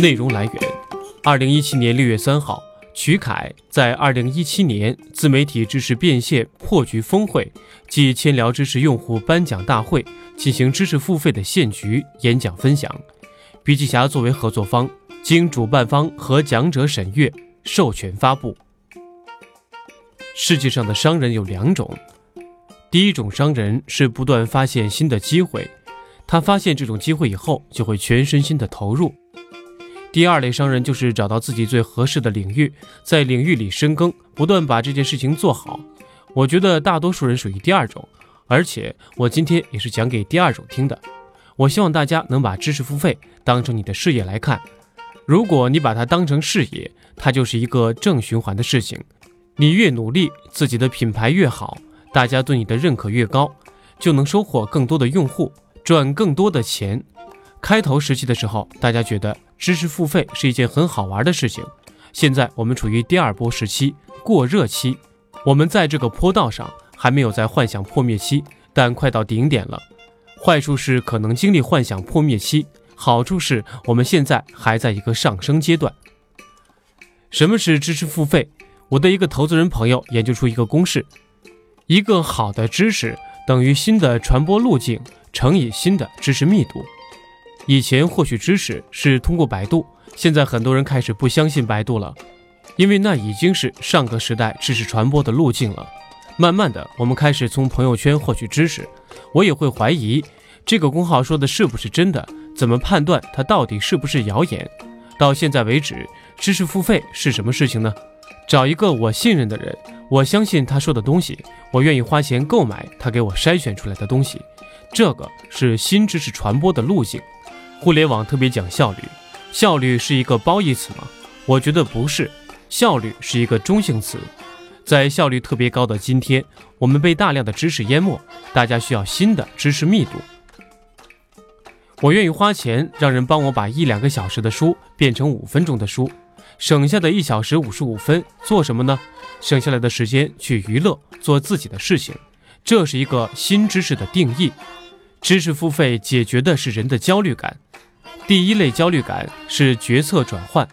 内容来源：二零一七年六月三号，曲凯在二零一七年自媒体知识变现破局峰会暨千聊知识用户颁奖大会进行知识付费的现局演讲分享。笔记侠作为合作方，经主办方和讲者审阅，授权发布。世界上的商人有两种，第一种商人是不断发现新的机会，他发现这种机会以后，就会全身心的投入。第二类商人就是找到自己最合适的领域，在领域里深耕，不断把这件事情做好。我觉得大多数人属于第二种，而且我今天也是讲给第二种听的。我希望大家能把知识付费当成你的事业来看，如果你把它当成事业，它就是一个正循环的事情。你越努力，自己的品牌越好，大家对你的认可越高，就能收获更多的用户，赚更多的钱。开头时期的时候，大家觉得知识付费是一件很好玩的事情。现在我们处于第二波时期，过热期。我们在这个坡道上还没有在幻想破灭期，但快到顶点了。坏处是可能经历幻想破灭期，好处是我们现在还在一个上升阶段。什么是知识付费？我的一个投资人朋友研究出一个公式：一个好的知识等于新的传播路径乘以新的知识密度。以前获取知识是通过百度，现在很多人开始不相信百度了，因为那已经是上个时代知识传播的路径了。慢慢的，我们开始从朋友圈获取知识，我也会怀疑这个公号说的是不是真的，怎么判断它到底是不是谣言？到现在为止，知识付费是什么事情呢？找一个我信任的人，我相信他说的东西，我愿意花钱购买他给我筛选出来的东西，这个是新知识传播的路径。互联网特别讲效率，效率是一个褒义词吗？我觉得不是，效率是一个中性词。在效率特别高的今天，我们被大量的知识淹没，大家需要新的知识密度。我愿意花钱让人帮我把一两个小时的书变成五分钟的书，省下的一小时五十五分做什么呢？省下来的时间去娱乐，做自己的事情。这是一个新知识的定义。知识付费解决的是人的焦虑感。第一类焦虑感是决策转换。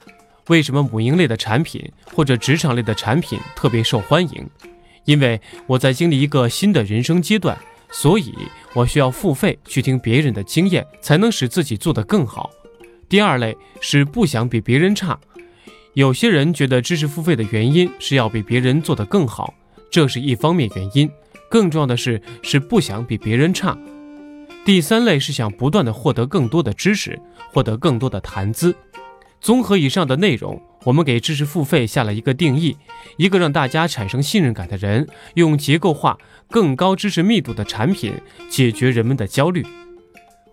为什么母婴类的产品或者职场类的产品特别受欢迎？因为我在经历一个新的人生阶段，所以我需要付费去听别人的经验，才能使自己做得更好。第二类是不想比别人差。有些人觉得知识付费的原因是要比别人做得更好，这是一方面原因。更重要的是，是不想比别人差。第三类是想不断的获得更多的知识，获得更多的谈资。综合以上的内容，我们给知识付费下了一个定义：一个让大家产生信任感的人，用结构化、更高知识密度的产品解决人们的焦虑。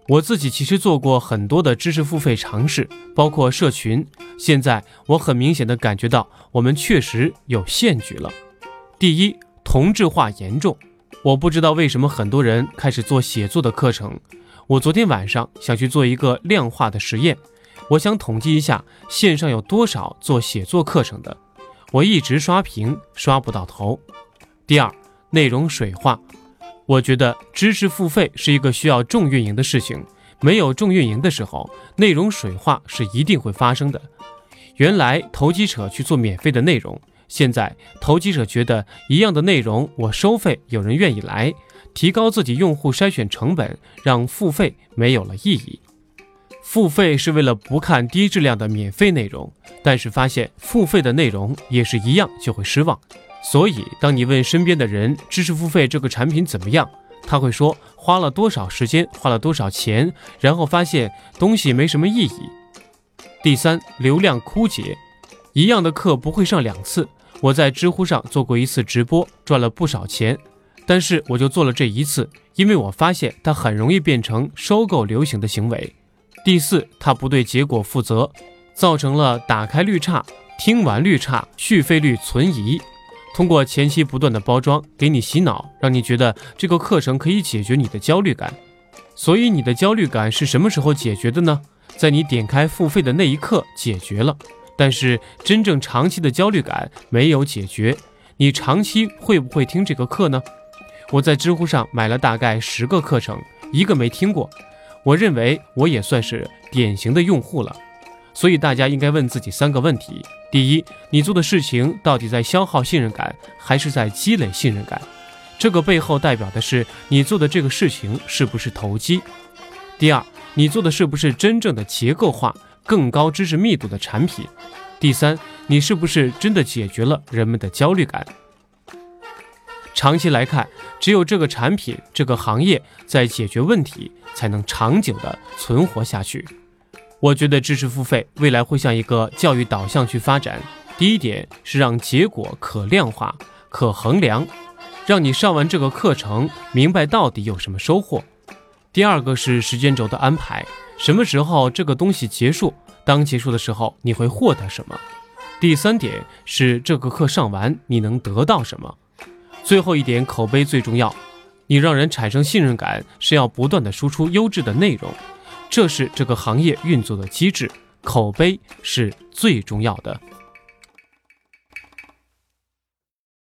我自己其实做过很多的知识付费尝试，包括社群。现在我很明显的感觉到，我们确实有陷局了。第一，同质化严重。我不知道为什么很多人开始做写作的课程。我昨天晚上想去做一个量化的实验，我想统计一下线上有多少做写作课程的。我一直刷屏，刷不到头。第二，内容水化。我觉得知识付费是一个需要重运营的事情，没有重运营的时候，内容水化是一定会发生的。原来投机者去做免费的内容。现在投机者觉得一样的内容我收费有人愿意来，提高自己用户筛选成本，让付费没有了意义。付费是为了不看低质量的免费内容，但是发现付费的内容也是一样就会失望。所以当你问身边的人知识付费这个产品怎么样，他会说花了多少时间，花了多少钱，然后发现东西没什么意义。第三，流量枯竭，一样的课不会上两次。我在知乎上做过一次直播，赚了不少钱，但是我就做了这一次，因为我发现它很容易变成收购流行的行为。第四，它不对结果负责，造成了打开率差、听完率差、续费率存疑。通过前期不断的包装，给你洗脑，让你觉得这个课程可以解决你的焦虑感。所以你的焦虑感是什么时候解决的呢？在你点开付费的那一刻解决了。但是真正长期的焦虑感没有解决，你长期会不会听这个课呢？我在知乎上买了大概十个课程，一个没听过。我认为我也算是典型的用户了。所以大家应该问自己三个问题：第一，你做的事情到底在消耗信任感，还是在积累信任感？这个背后代表的是你做的这个事情是不是投机？第二，你做的是不是真正的结构化、更高知识密度的产品？第三，你是不是真的解决了人们的焦虑感？长期来看，只有这个产品、这个行业在解决问题，才能长久的存活下去。我觉得知识付费未来会向一个教育导向去发展。第一点是让结果可量化、可衡量，让你上完这个课程明白到底有什么收获。第二个是时间轴的安排，什么时候这个东西结束？当结束的时候你会获得什么？第三点是这个课上完你能得到什么？最后一点，口碑最重要。你让人产生信任感，是要不断的输出优质的内容，这是这个行业运作的机制。口碑是最重要的。